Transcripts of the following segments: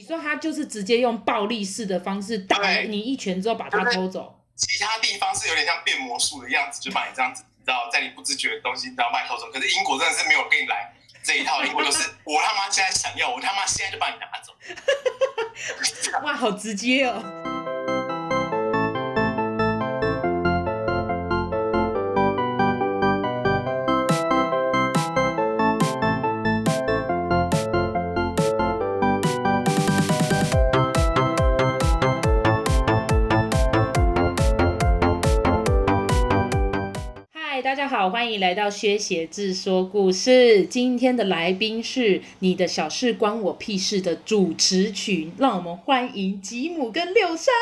你说他就是直接用暴力式的方式打你一拳之后把他偷走，其他地方是有点像变魔术的样子，就把你这样子，你知道，在你不自觉的东西，你知道把你偷走。可是英国真的是没有跟你来这一套，英国就是我他妈现在想要，我他妈现在就把你拿走。哇，好直接哦。好，欢迎来到薛鞋志说故事。今天的来宾是你的小事关我屁事的主持曲，让我们欢迎吉姆跟六三。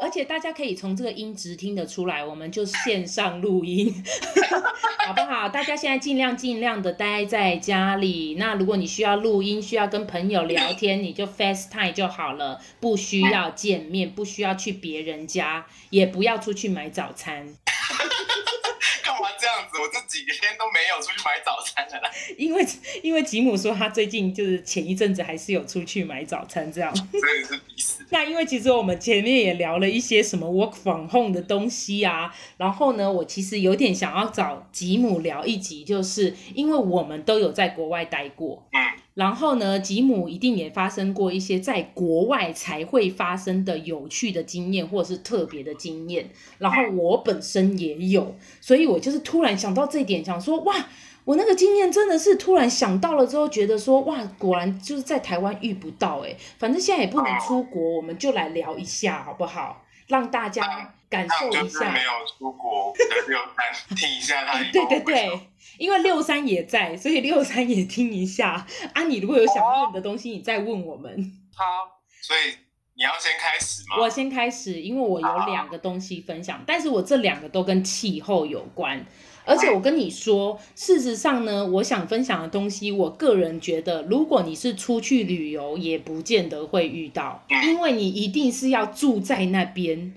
而且大家可以从这个音质听得出来，我们就线上录音，好不好？大家现在尽量尽量的待在家里。那如果你需要录音，需要跟朋友聊天，你就 FaceTime 就好了，不需要见面，不需要去别人家，也不要出去买早餐。我这几天都没有出去买早餐了啦。因为因为吉姆说他最近就是前一阵子还是有出去买早餐这样。真的是必死。那因为其实我们前面也聊了一些什么 work from home 的东西啊，然后呢，我其实有点想要找吉姆聊一集，就是因为我们都有在国外待过。嗯。然后呢，吉姆一定也发生过一些在国外才会发生的有趣的经验，或者是特别的经验。然后我本身也有，所以我就是突然想到这一点，想说哇，我那个经验真的是突然想到了之后，觉得说哇，果然就是在台湾遇不到哎。反正现在也不能出国，我们就来聊一下好不好？让大家感受一下。没有出国的六三听一下他。对对对。因为六三也在，所以六三也听一下啊！你如果有想问的东西，你再问我们。好，所以你要先开始吗？我先开始，因为我有两个东西分享，但是我这两个都跟气候有关。而且我跟你说，事实上呢，我想分享的东西，我个人觉得，如果你是出去旅游，也不见得会遇到，因为你一定是要住在那边，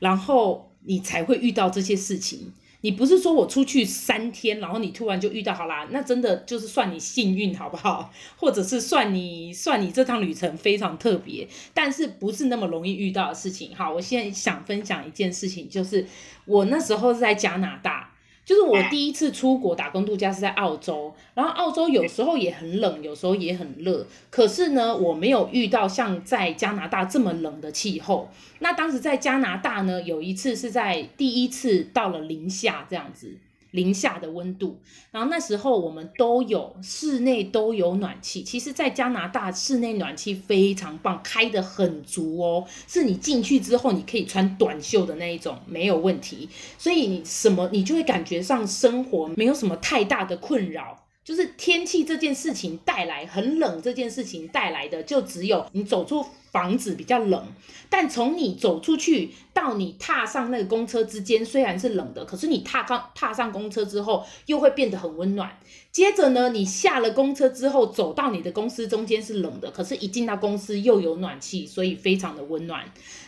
然后你才会遇到这些事情。你不是说我出去三天，然后你突然就遇到，好啦，那真的就是算你幸运，好不好？或者是算你算你这趟旅程非常特别，但是不是那么容易遇到的事情。好，我现在想分享一件事情，就是我那时候是在加拿大。就是我第一次出国打工度假是在澳洲，然后澳洲有时候也很冷，有时候也很热，可是呢，我没有遇到像在加拿大这么冷的气候。那当时在加拿大呢，有一次是在第一次到了零下这样子。零下的温度，然后那时候我们都有室内都有暖气。其实，在加拿大室内暖气非常棒，开得很足哦，是你进去之后你可以穿短袖的那一种，没有问题。所以你什么你就会感觉上生活没有什么太大的困扰。就是天气这件事情带来很冷这件事情带来的，就只有你走出房子比较冷，但从你走出去到你踏上那个公车之间虽然是冷的，可是你踏上踏上公车之后又会变得很温暖。接着呢，你下了公车之后走到你的公司中间是冷的，可是一进到公司又有暖气，所以非常的温暖。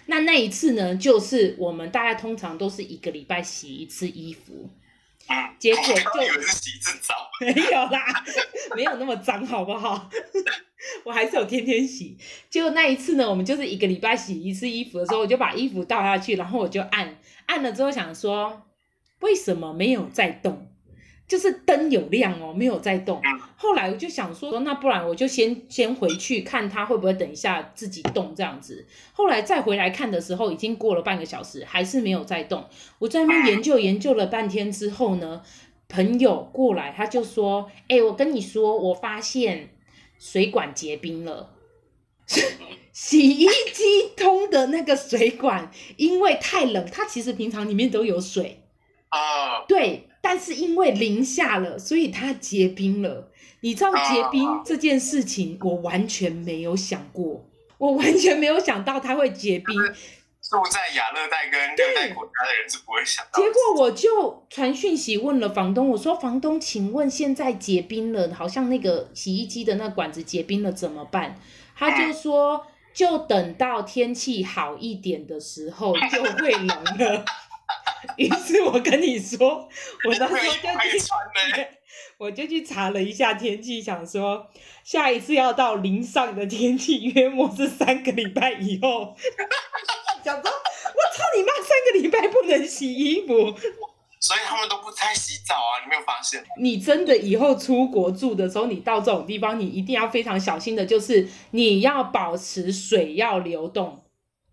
那那一次呢，就是我们大家通常都是一个礼拜洗一次衣服。结果就以为是洗一次澡，没有啦，没有那么脏，好不好？我还是有天天洗。结果那一次呢，我们就是一个礼拜洗一次衣服的时候，我就把衣服倒下去，然后我就按按了之后想说，为什么没有在动？就是灯有亮哦，没有在动。后来我就想说，那不然我就先先回去看它会不会等一下自己动这样子。后来再回来看的时候，已经过了半个小时，还是没有在动。我在那边研究研究了半天之后呢，朋友过来他就说：“哎，我跟你说，我发现水管结冰了，洗衣机通的那个水管因为太冷，它其实平常里面都有水啊，对。”但是因为零下了，所以它结冰了。你知道结冰这件事情，我完全没有想过，我完全没有想到它会结冰。住在亚热带跟热带国家的人是不会想到。结果我就传讯息问了房东，我说：“房东，请问现在结冰了，好像那个洗衣机的那管子结冰了，怎么办？”他就说：“就等到天气好一点的时候就会冷了。”于是我跟你说，我当时候就去穿我就去查了一下天气，想说下一次要到零上的天气，约莫是三个礼拜以后。想说，我操你妈，三个礼拜不能洗衣服。所以他们都不太洗澡啊，你没有发现？你真的以后出国住的时候，你到这种地方，你一定要非常小心的，就是你要保持水要流动，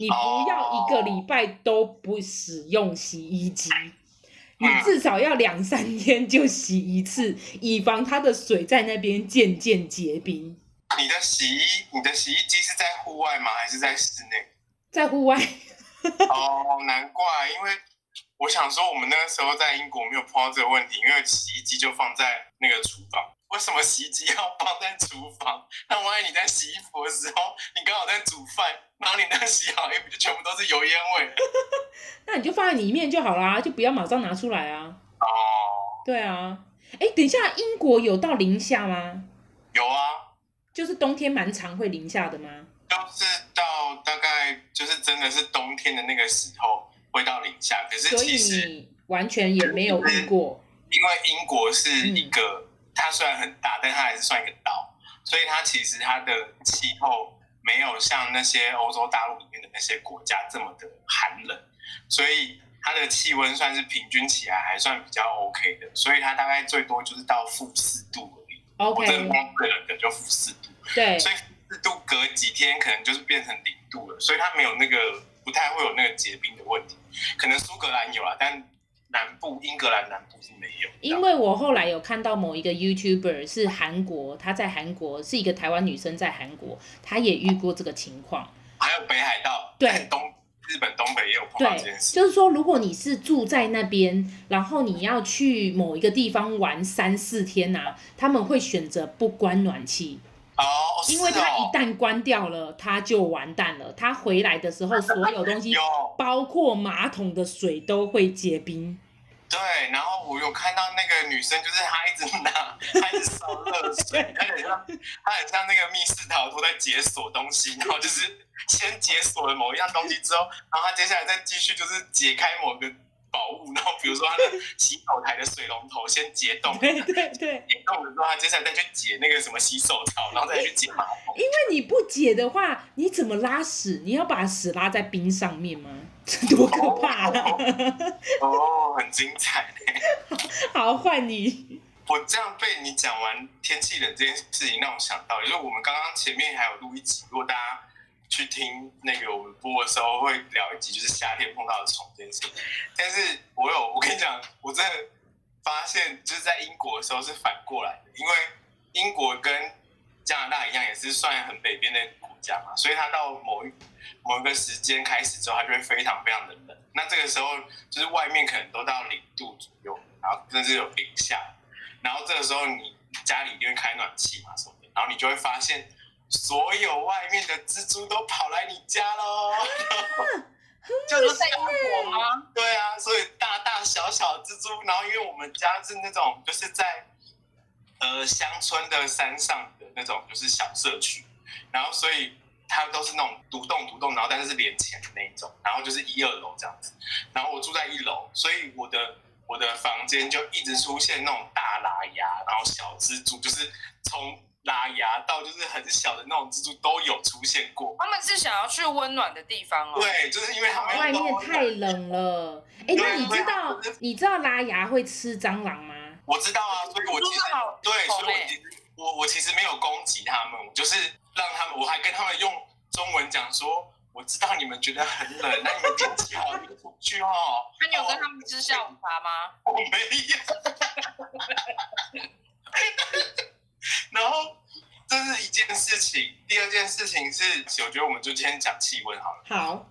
你不要一个礼拜都不使用洗衣机，你至少要两三天就洗一次，以防它的水在那边渐渐结冰。你的洗衣，你的洗衣机是在户外吗？还是在室内？在户外。哦，难怪，因为。我想说，我们那个时候在英国没有碰到这个问题，因为洗衣机就放在那个厨房。为什么洗衣机要放在厨房？那万一你在洗衣服的时候，你刚好在煮饭，然后你那洗好衣服就全部都是油烟味。那你就放在里面就好啦，就不要马上拿出来啊。哦。对啊。哎，等一下，英国有到零下吗？有啊。就是冬天蛮常会零下的吗？就是到大概就是真的是冬天的那个时候。会到零下，可是其实你完全也没有遇过，因为英国是一个，嗯、它虽然很大，但它还是算一个岛，所以它其实它的气候没有像那些欧洲大陆里面的那些国家这么的寒冷，所以它的气温算是平均起来还算比较 OK 的，所以它大概最多就是到负四度而已。OK，真的可能就负四度，对，所以四度隔几天可能就是变成零度了，所以它没有那个不太会有那个结冰的问题。可能苏格兰有啊，但南部英格兰南部是没有。因为我后来有看到某一个 YouTuber 是韩国，他在韩国是一个台湾女生，在韩国她也遇过这个情况。还有北海道，对，东日本东北也有碰到这件事。就是说，如果你是住在那边，然后你要去某一个地方玩三四天啊，他们会选择不关暖气。哦，因为它一旦关掉了，它就完蛋了。它回来的时候，所有东西，包括马桶的水都会结冰。对，然后我有看到那个女生，就是她一直拿，她一直烧热水，她很像，她很像那个密室逃脱在解锁东西，然后就是先解锁了某一样东西之后，然后她接下来再继续就是解开某个。宝物，然后比如说他的洗手台的水龙头先解冻，对对对，解冻了之后，他接下来再去解那个什么洗手槽，然后再去解马桶。因为你不解的话，你怎么拉屎？你要把屎拉在冰上面吗？这多可怕啊！哦，哦，很精彩。好，换你。我这样被你讲完天气冷这件事情，让我想到，就是我们刚刚前面还有录一集，如果大家。去听那个我们播的时候会聊一集，就是夏天碰到的虫这件事。但是我有，我跟你讲，我真的发现就是在英国的时候是反过来的，因为英国跟加拿大一样，也是算很北边的国家嘛，所以它到某一某一个时间开始之后，它就会非常非常的冷。那这个时候就是外面可能都到零度左右，然后甚至有零下，然后这个时候你家里一定会开暖气嘛什么的，然后你就会发现。所有外面的蜘蛛都跑来你家喽，就是在英国吗？对啊，所以大大小小的蜘蛛，然后因为我们家是那种就是在呃乡村的山上的那种就是小社区，然后所以它都是那种独栋独栋，然后但是是连起来的那一种，然后就是一二楼这样子，然后我住在一楼，所以我的我的房间就一直出现那种大拉牙，然后小蜘蛛，就是从。拉牙到就是很小的那种蜘蛛都有出现过。他们是想要去温暖的地方哦。对，就是因为他们外面太冷了。哎，那你知道你知道拉牙会吃蟑螂吗？我知道啊，所以我其实对，所以我其实我我其实没有攻击他们，我就是让他们，我还跟他们用中文讲说，我知道你们觉得很冷，那你们天气好，你们出去哦。那你有跟他们吃下午茶吗？我没有。然后这是一件事情，第二件事情是，我觉得我们就今天讲气温好了。好。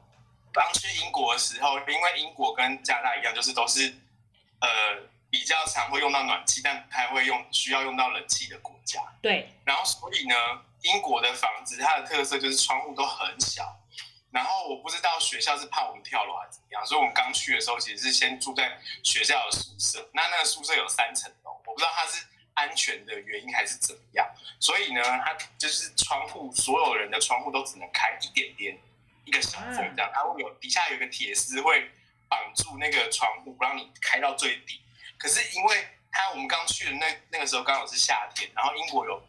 刚去英国的时候，因为英国跟加拿大一样，就是都是呃比较常会用到暖气，但不太会用需要用到冷气的国家。对。然后所以呢，英国的房子它的特色就是窗户都很小。然后我不知道学校是怕我们跳楼还是怎么样，所以我们刚去的时候其实是先住在学校的宿舍。那那个宿舍有三层楼，我不知道它是。安全的原因还是怎么样？所以呢，它就是窗户，所有人的窗户都只能开一点点，一个小缝这样。它会有底下有一个铁丝会绑住那个窗户，不让你开到最底。可是因为它我们刚去的那那个时候刚好是夏天，然后英国有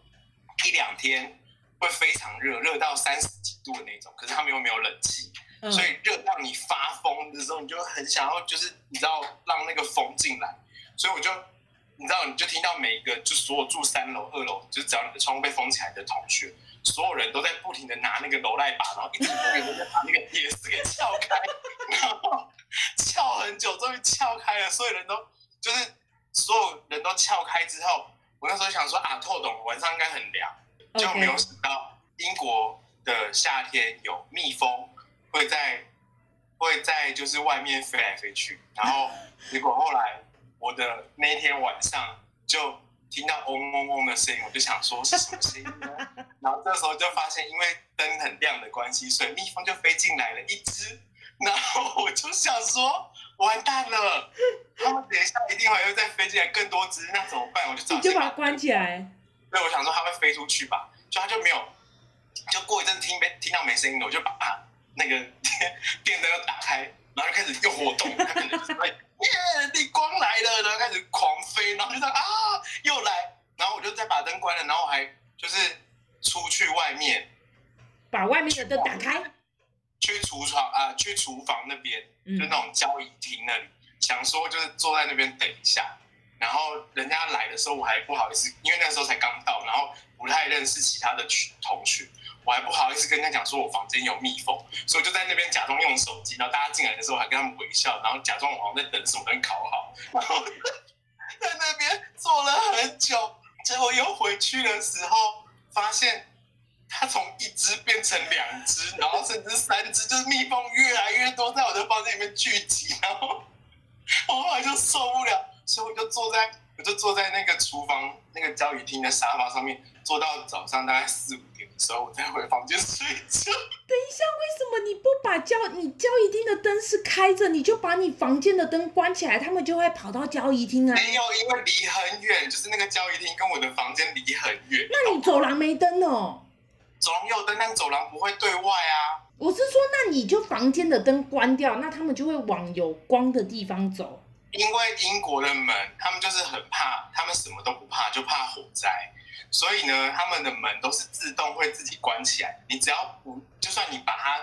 一两天会非常热，热到三十几度的那种，可是他们又没有冷气，嗯、所以热到你发疯的时候，你就很想要就是你知道让那个风进来，所以我就。你知道，你就听到每一个，就所有住三楼、二楼，就是只要你的窗户被封起来的同学，所有人都在不停的拿那个楼赖把，然后一直不停的把那个铁丝给撬开，然后撬很久，终于撬开了，所有人都就是所有人都撬开之后，我那时候想说啊，透懂，晚上应该很凉，就没有想到英国的夏天有蜜蜂会在会在就是外面飞来飞去，然后结果后来。我的那一天晚上就听到嗡嗡嗡的声音，我就想说是什么声音呢？然后这时候就发现，因为灯很亮的关系，所以蜜蜂就飞进来了一只。然后我就想说，完蛋了，他们等一下一定还会再飞进来更多只，那怎么办？我就找你就把它关起来。对，我想说它会飞出去吧，就它就没有。就过一阵听没听到没声音了，我就把它那个电 电灯又打开，然后就开始又活动，它可能就是会。耶！逆光来了，然后开始狂飞，然后就这样啊，又来，然后我就再把灯关了，然后我还就是出去外面，把外面的灯打开，去厨房啊，去厨房那边，嗯、就那种交易厅那里，想说就是坐在那边等一下，然后人家来的时候我还不好意思，因为那时候才刚到，然后不太认识其他的同学。我还不好意思跟人家讲说我房间有蜜蜂，所以就在那边假装用手机，然后大家进来的时候还跟他们微笑，然后假装我好像在等什么灯烤好，然后 在那边坐了很久，结果又回去的时候，发现它从一只变成两只，然后甚至三只，就是蜜蜂越来越多在我的房间里面聚集，然后 我后来就受不了，所以我就坐在我就坐在那个厨房那个交谊厅的沙发上面，坐到早上大概四五点的。时候我再回房间睡觉。等一下，为什么你不把交你交谊厅的灯是开着，你就把你房间的灯关起来，他们就会跑到交谊厅啊？没有，因为离很远，就是那个交谊厅跟我的房间离很远。那你走廊没灯哦？走廊有灯，但走廊不会对外啊。我是说，那你就房间的灯关掉，那他们就会往有光的地方走。因为英国的门，他们就是很怕，他们什么都不怕，就怕火灾。所以呢，他们的门都是自动会自己关起来。你只要不，就算你把它，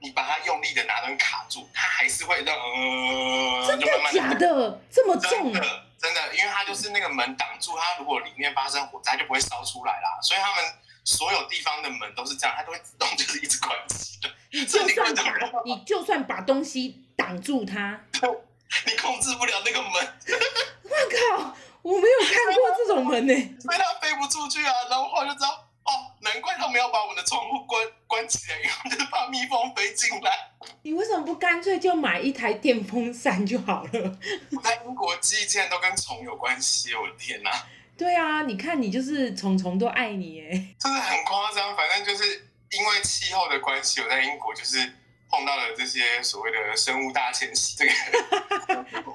你把它用力的拿灯卡住，它还是会让呃，真的慢慢假的？这么重？的真的，因为它就是那个门挡住，它如果里面发生火灾就不会烧出来啦。所以他们所有地方的门都是这样，它都会自动就是一直关起的。你就算把，你就算把东西挡住它，你控制不了那个门。我靠！我没有看过这种门呢，所以它飞不出去啊。然后我就知道，哦，难怪他们要把我们的窗户关关起来，因为就是怕蜜蜂飞进来。你为什么不干脆就买一台电风扇就好了？我 在英国记忆竟然都跟虫有关系，我的天哪！对啊，你看你就是虫虫都爱你哎，真的很夸张。反正就是因为气候的关系，我在英国就是碰到了这些所谓的生物大迁徙这个。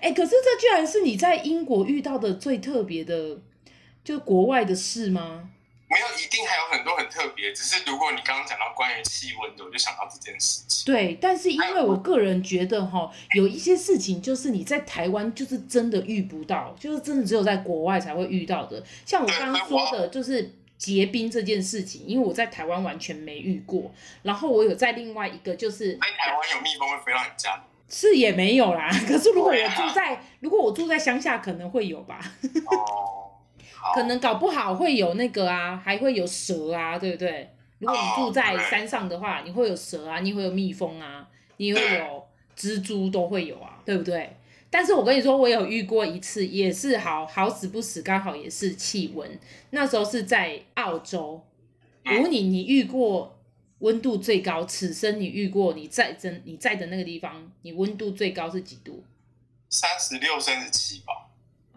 哎、欸，可是这居然是你在英国遇到的最特别的，就国外的事吗？没有，一定还有很多很特别。只是如果你刚刚讲到关于气温的，我就想到这件事情。对，但是因为我个人觉得哈，有一些事情就是你在台湾就是真的遇不到，就是真的只有在国外才会遇到的。像我刚刚说的，就是结冰这件事情，因为我在台湾完全没遇过。然后我有在另外一个，就是在台湾有蜜蜂会飞到你家。是也没有啦，可是如果我住在，如果我住在乡下，可能会有吧。哦，可能搞不好会有那个啊，还会有蛇啊，对不对？如果你住在山上的话，你会有蛇啊，你会有蜜蜂啊，你会有蜘蛛都会有啊，对不对？但是我跟你说，我有遇过一次，也是好好死不死，刚好也是气温，那时候是在澳洲。我问你，你遇过？温度最高，此生你遇过你在真你在的那个地方，你温度最高是几度？三十六、三十七吧，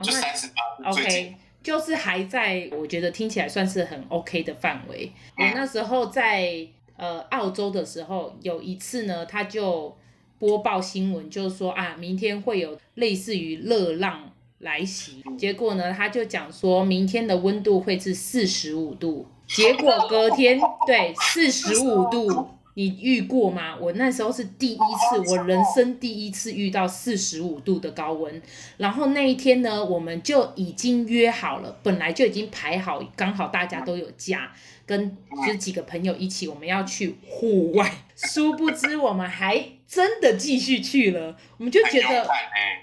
就三十八。OK，就是还在，我觉得听起来算是很 OK 的范围。嗯、我那时候在呃澳洲的时候，有一次呢，他就播报新闻，就是说啊，明天会有类似于热浪来袭。嗯、结果呢，他就讲说明天的温度会是四十五度。结果隔天 对四十五度，你遇过吗？我那时候是第一次，我人生第一次遇到四十五度的高温。然后那一天呢，我们就已经约好了，本来就已经排好，刚好大家都有假，跟就是几个朋友一起，我们要去户外。殊不知我们还真的继续去了，我们就觉得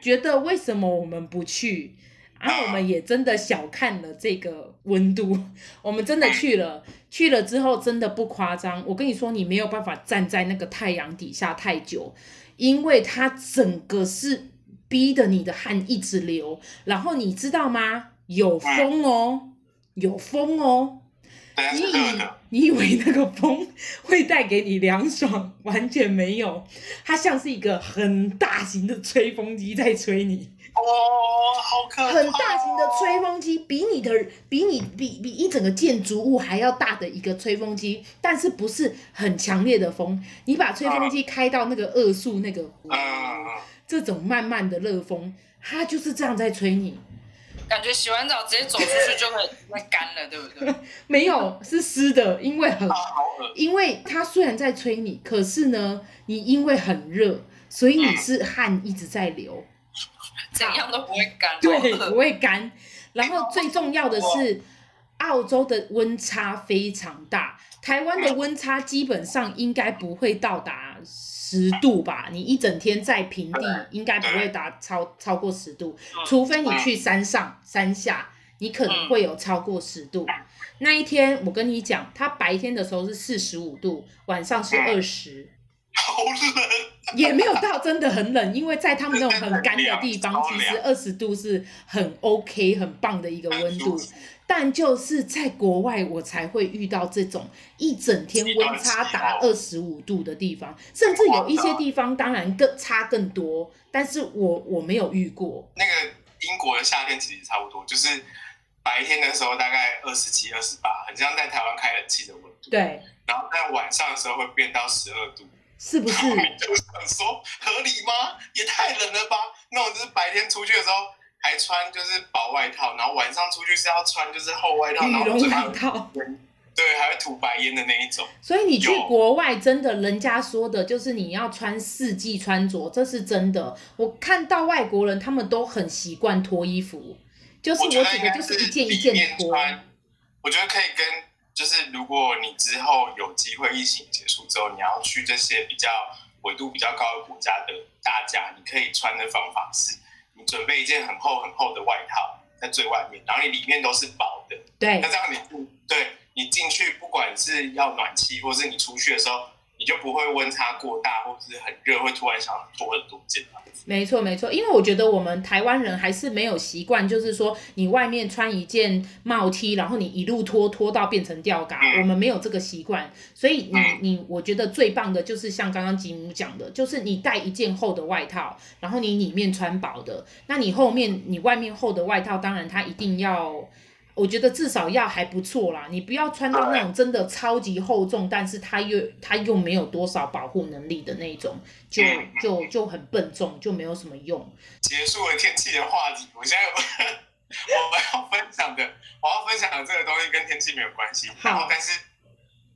觉得为什么我们不去？然后我们也真的小看了这个温度，我们真的去了，去了之后真的不夸张。我跟你说，你没有办法站在那个太阳底下太久，因为它整个是逼得你的汗一直流。然后你知道吗？有风哦，有风哦。你以你以为那个风会带给你凉爽？完全没有，它像是一个很大型的吹风机在吹你。哦，好可怕！很大型的吹风机，比你的比你比比一整个建筑物还要大的一个吹风机，但是不是很强烈的风。你把吹风机开到那个二速那个，啊，这种慢慢的热风，它就是这样在吹你。感觉洗完澡直接走出去就会会干了，对不对？没有，是湿的，因为很，因为它虽然在吹你，可是呢，你因为很热，所以你是汗一直在流。怎样都不会干，对，不会干。然后最重要的是，澳洲的温差非常大，台湾的温差基本上应该不会到达十度吧？你一整天在平地，应该不会达超超过十度，除非你去山上山下，你可能会有超过十度。那一天我跟你讲，它白天的时候是四十五度，晚上是二十。好冷，也没有到真的很冷，因为在他们那种很干的地方，其实二十度是很 OK、很棒的一个温度。但就是在国外，我才会遇到这种一整天温差达二十五度的地方，甚至有一些地方当然更差更多，但是我我没有遇过。那个英国的夏天其实差不多，就是白天的时候大概二十七、二十八，很像在台湾开冷气的温度。对。然后在晚上的时候会变到十二度。是不是？就想说合理吗？也太冷了吧！那我就是白天出去的时候还穿就是薄外套，然后晚上出去是要穿就是厚外套，羽绒外套，对，还会吐白烟的那一种。所以你去国外真的，人家说的就是你要穿四季穿着，这是真的。我看到外国人他们都很习惯脱衣服，就是我觉得就是一件一件脱。我觉得可以跟。就是如果你之后有机会疫情结束之后，你要去这些比较纬度比较高的国家的大家，你可以穿的方法是，你准备一件很厚很厚的外套在最外面，然后你里面都是薄的。对。那这样你，对，你进去不管是要暖气，或是你出去的时候。你就不会温差过大，或者是很热，会突然想脱很多件。没错，没错，因为我觉得我们台湾人还是没有习惯，就是说你外面穿一件帽 T，然后你一路脱脱到变成吊嘎，嗯、我们没有这个习惯。所以你你，我觉得最棒的就是像刚刚吉姆讲的，就是你带一件厚的外套，然后你里面穿薄的，那你后面你外面厚的外套，当然它一定要。我觉得至少要还不错啦，你不要穿到那种真的超级厚重，但是它又它又没有多少保护能力的那种，就就就很笨重，就没有什么用。结束了天气的话题，我现在有 我们要分享的，我要分享的这个东西跟天气没有关系。然后，但是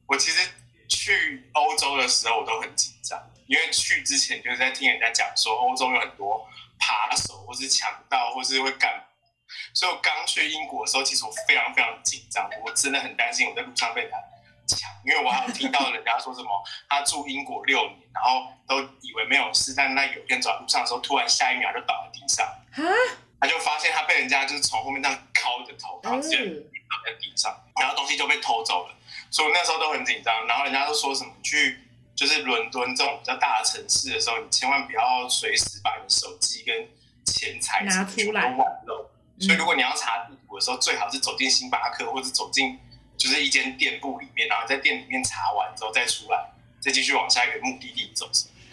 我其实去欧洲的时候我都很紧张，因为去之前就是在听人家讲说欧洲有很多扒手或是强盗或是会干。所以我刚去英国的时候，其实我非常非常紧张，我真的很担心我在路上被他抢，因为我还有听到人家说什么他住英国六年，然后都以为没有事，但那有一天走在路上的时候，突然下一秒就倒在地上，他就发现他被人家就是从后面这样敲着头，然后直接倒在地上，然后东西就被偷走了，所以我那时候都很紧张，然后人家都说什么去就是伦敦这种比较大的城市的时候，你千万不要随时把你的手机跟钱财拿出来外露。所以，如果你要查地图的时候，最好是走进星巴克，或者走进就是一间店铺里面，然后在店里面查完之后再出来，再继续往下一个目的地走。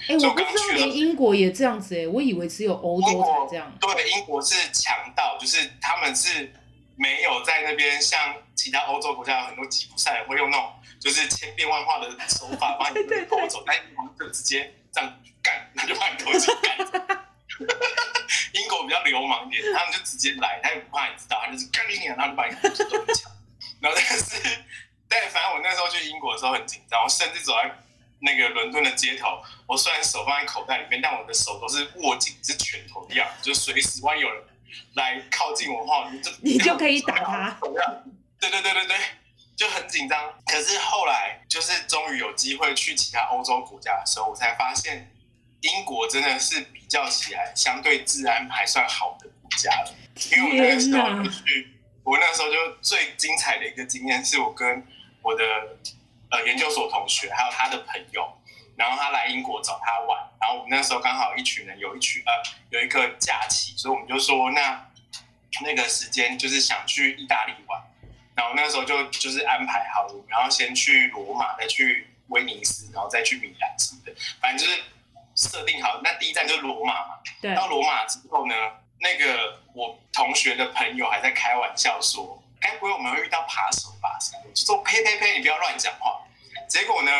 哎、欸，我不知道连英国也这样子哎、欸，我以为只有欧洲才这样。对，英国是强盗，就是他们是没有在那边像其他欧洲国家有很多吉普赛人会用那种就是千变万化的手法把你偷 走，但英国就直接这样干，那就把你偷走干。流氓点，他们就直接来，他也不怕你知道，他就是干你娘，然后就把你东西都抢。然后但是，但反正我那时候去英国的时候很紧张，我甚至走在那个伦敦的街头，我虽然手放在口袋里面，但我的手都是握紧，是拳头一样，就随时万一有人来靠近我的话，你就你就可以打他。对对对对对，就很紧张。可是后来就是终于有机会去其他欧洲国家的时候，我才发现英国真的是比较起来相对治安还算好的国家了。因为我那个时候就去，我那时候就最精彩的一个经验是我跟我的呃研究所同学还有他的朋友，然后他来英国找他玩，然后我们那时候刚好一群人有一群呃有一个假期，所以我们就说那那个时间就是想去意大利玩。然后那时候就就是安排好，然后先去罗马，再去威尼斯，然后再去米兰什么的，反正就是设定好。那第一站就是罗马嘛。对。到罗马之后呢，那个我同学的朋友还在开玩笑说：“该不会我们会遇到扒手吧？”我就说：“呸呸呸，你不要乱讲话。”结果呢，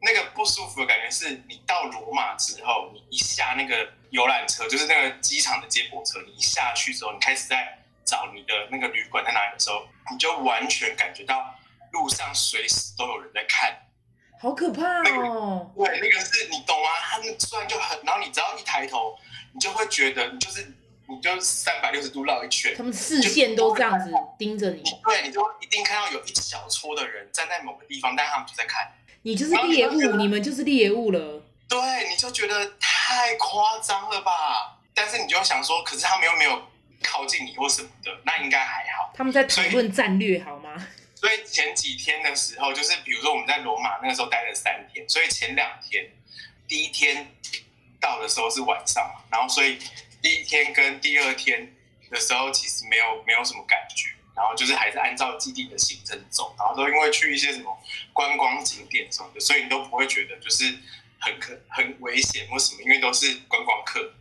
那个不舒服的感觉是你到罗马之后，你一下那个游览车，就是那个机场的接驳车，你一下去之后，你开始在。找你的那个旅馆在哪里的时候，你就完全感觉到路上随时都有人在看，好可怕哦！对，那个是你懂吗？他们突然就很，然后你只要一抬头，你就会觉得你就是你就三百六十度绕一圈，他们视线都这样子盯着你，对，你就一定看到有一小撮的人站在某个地方，但他们就在看你，就是猎物，你们就是猎物了。对，你就觉得太夸张了吧？但是你就想说，可是他们又没有。靠近你或什么的，那应该还好。他们在讨论战略，好吗？所以前几天的时候，就是比如说我们在罗马那个时候待了三天，所以前两天，第一天到的时候是晚上，然后所以第一天跟第二天的时候其实没有没有什么感觉，然后就是还是按照既定的行程走，然后都因为去一些什么观光景点什么的，所以你都不会觉得就是很可很危险或什么，因为都是观光客。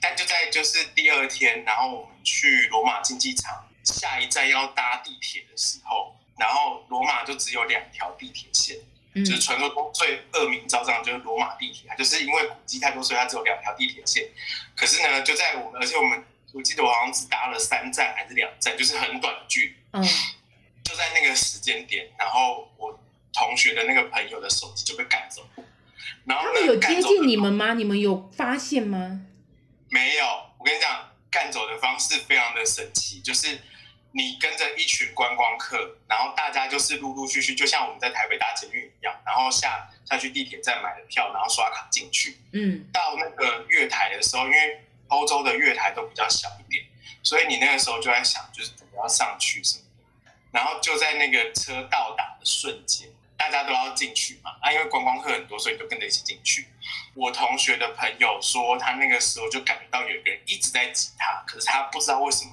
但就在就是第二天，然后我们去罗马竞技场，下一站要搭地铁的时候，然后罗马就只有两条地铁线，嗯、就是传说中最恶名昭彰就是罗马地铁，就是因为古迹太多，所以它只有两条地铁线。可是呢，就在我们，而且我们我记得我好像只搭了三站还是两站，就是很短的距离。嗯，就在那个时间点，然后我同学的那个朋友的手机就被赶走，然后他们有接近你们吗？你们有发现吗？没有，我跟你讲，干走的方式非常的神奇，就是你跟着一群观光客，然后大家就是陆陆续续，就像我们在台北搭捷运一样，然后下下去地铁站买了票，然后刷卡进去。嗯，到那个月台的时候，因为欧洲的月台都比较小一点，所以你那个时候就在想，就是怎么要上去什么的，然后就在那个车到达的瞬间。大家都要进去嘛，啊，因为观光客很多，所以就跟着一起进去。我同学的朋友说，他那个时候就感觉到有一个人一直在挤他，可是他不知道为什么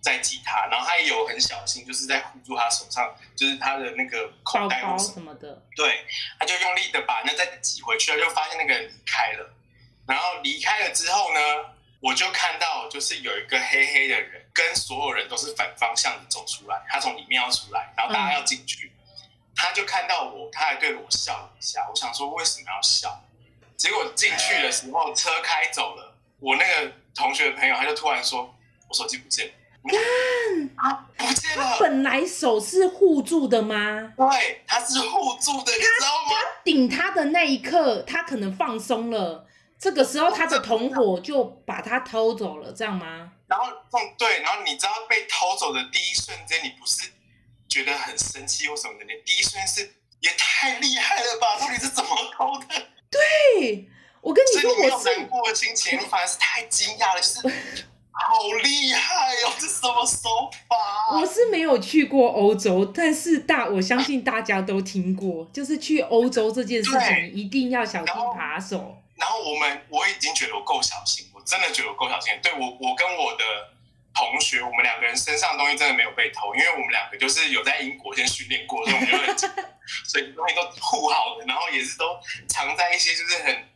在挤他，然后他也有很小心，就是在护住他手上，就是他的那个口袋什么，什么的。对，他就用力的把那再挤回去他，就发现那个人离开了。然后离开了之后呢，我就看到就是有一个黑黑的人，跟所有人都是反方向的走出来，他从里面要出来，然后大家要进去。嗯他就看到我，他还对我笑了一下。我想说为什么要笑？结果进去的时候车开走了，我那个同学的朋友他就突然说：“我手机不见了。”啊，不见了！他本来手是护住的吗？对，他是护住的，你知道吗？他顶他的那一刻，他可能放松了。这个时候，他的同伙就把他偷走了，这样吗？然后，对，然后你知道被偷走的第一瞬间，你不是？觉得很生气或什么的，你第一瞬间是也太厉害了吧？到底是怎么偷的？对，我跟你说，我难过的心情，你反而是太惊讶了，就是好厉害哦，这什么手法？我是没有去过欧洲，但是大我相信大家都听过，就是去欧洲这件事情一定要小心扒手。然后我们我已经觉得我够小心，我真的觉得我够小心。对我，我跟我的。同学，我们两个人身上的东西真的没有被偷，因为我们两个就是有在英国先训练过，所以我们就很，所以东西都护好了，然后也是都藏在一些就是很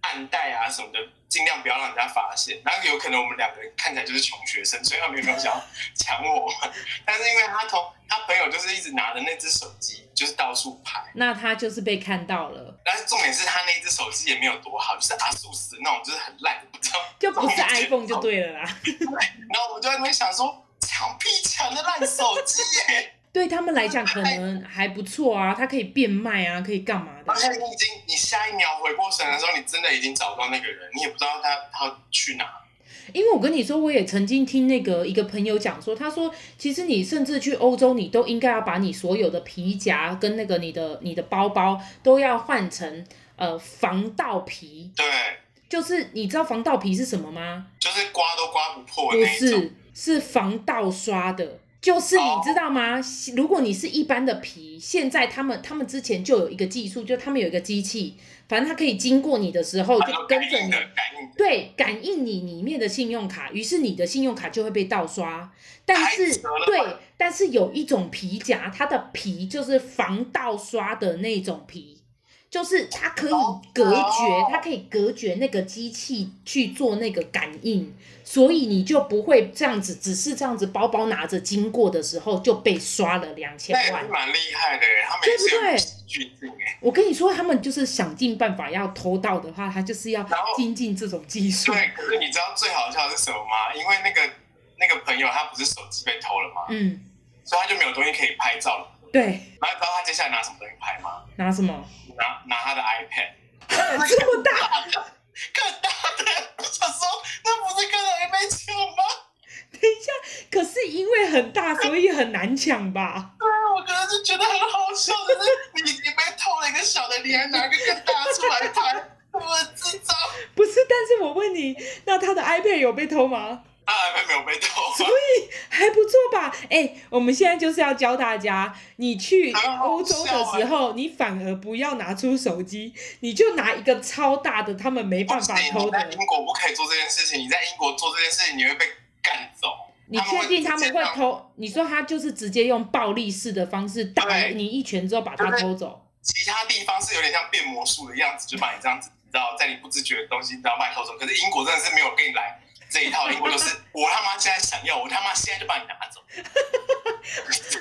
暗袋啊什么的，尽量不要让人家发现。然后有可能我们两个人看起来就是穷学生，所以他们没有想要抢我们，但是因为他同他朋友就是一直拿着那只手机，就是到处拍，那他就是被看到了。但是重点是他那只手机也没有多好，就是阿素斯那种，就是很烂，不知道就不是 iPhone 就对了啦。然后我们就在那边想说，抢屁抢的烂手机耶！对他们来讲可能还不错啊，它可以变卖啊，可以干嘛的？而且你已经，你下一秒回过神的时候，你真的已经找不到那个人，你也不知道他他去哪。因为我跟你说，我也曾经听那个一个朋友讲说，他说其实你甚至去欧洲，你都应该要把你所有的皮夹跟那个你的你的包包都要换成呃防盗皮。对，就是你知道防盗皮是什么吗？就是刮都刮不破的那种。不是，是防盗刷的。就是你知道吗？Oh. 如果你是一般的皮，现在他们他们之前就有一个技术，就他们有一个机器，反正它可以经过你的时候就跟着你，对，感应你里面的信用卡，于是你的信用卡就会被盗刷。但是对，但是有一种皮夹，它的皮就是防盗刷的那种皮，就是它可以隔绝，它可以隔绝那个机器去做那个感应。所以你就不会这样子，只是这样子包包拿着经过的时候就被刷了两千万，蛮厉害的，他们对不对？我跟你说，他们就是想尽办法要偷盗的话，他就是要精进这种技术。对，可是你知道最好笑的是什么吗？因为那个那个朋友他不是手机被偷了吗？嗯，所以他就没有东西可以拍照了。对，然后你知道他接下来拿什么东西拍吗？拿什么？拿拿他的 iPad，这么大，更大的，我想说，那不是更容易被抢吗？等一下，可是因为很大，所以很难抢吧？对，我可能是觉得很好笑的是，你你被偷了一个小的，你还拿个更大出来拍，我智障。不是，但是我问你，那他的 iPad 有被偷吗？他 iPad 没有被偷，所以还不错吧？哎、欸，我们现在就是要教大家，你去欧洲的时候，你反而不要拿出手机，你就拿一个超大的，他们没办法偷的。你在英国不可以做这件事情，你在英国做这件事情，你会被赶走。你确定他们会偷？你说他就是直接用暴力式的方式打你一拳之后把他偷走？其他地方是有点像变魔术的样子，就把你这样子，你知道，在你不自觉的东西，你知道卖偷走。可是英国真的是没有跟你来。这一套英国就是我他妈现在想要，我他妈现在就把你拿走。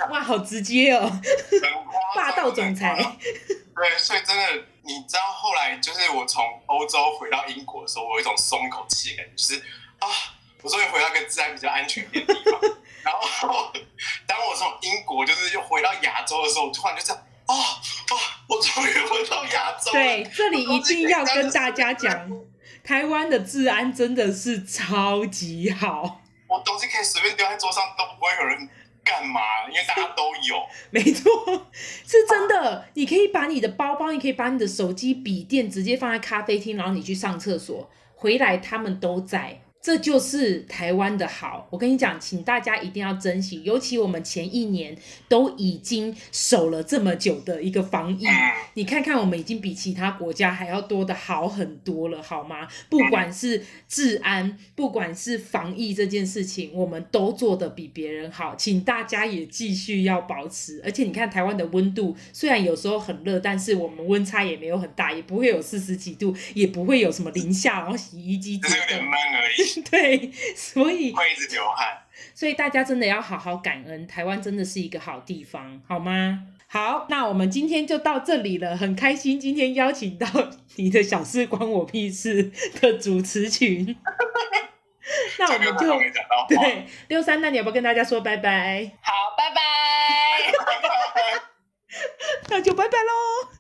哇，好直接哦，霸道总裁。对，所以真的，你知道后来就是我从欧洲回到英国的时候，我有一种松一口气的感觉，就是啊，我终于回到一个治安比较安全一点的地方。然后当我从英国就是又回到亚洲的时候，我突然就这样，啊啊，我终于回到亚洲了。对，这里一定要跟大家讲。台湾的治安真的是超级好，我东西可以随便丢在桌上，都不会有人干嘛，因为大家都有。没错，是真的。你可以把你的包包，你可以把你的手机、笔电直接放在咖啡厅，然后你去上厕所，回来他们都在。这就是台湾的好，我跟你讲，请大家一定要珍惜，尤其我们前一年都已经守了这么久的一个防疫，你看看我们已经比其他国家还要多的好很多了，好吗？不管是治安，不管是防疫这件事情，我们都做得比别人好，请大家也继续要保持。而且你看台湾的温度，虽然有时候很热，但是我们温差也没有很大，也不会有四十几度，也不会有什么零下，然后洗衣机只是有点闷而已。对，所以会一直流汗，所以大家真的要好好感恩，台湾真的是一个好地方，好吗？好，那我们今天就到这里了，很开心今天邀请到你的小事关我屁事的主持群，那我们就对六三，那你要不要跟大家说拜拜？好，拜拜，那就拜拜喽。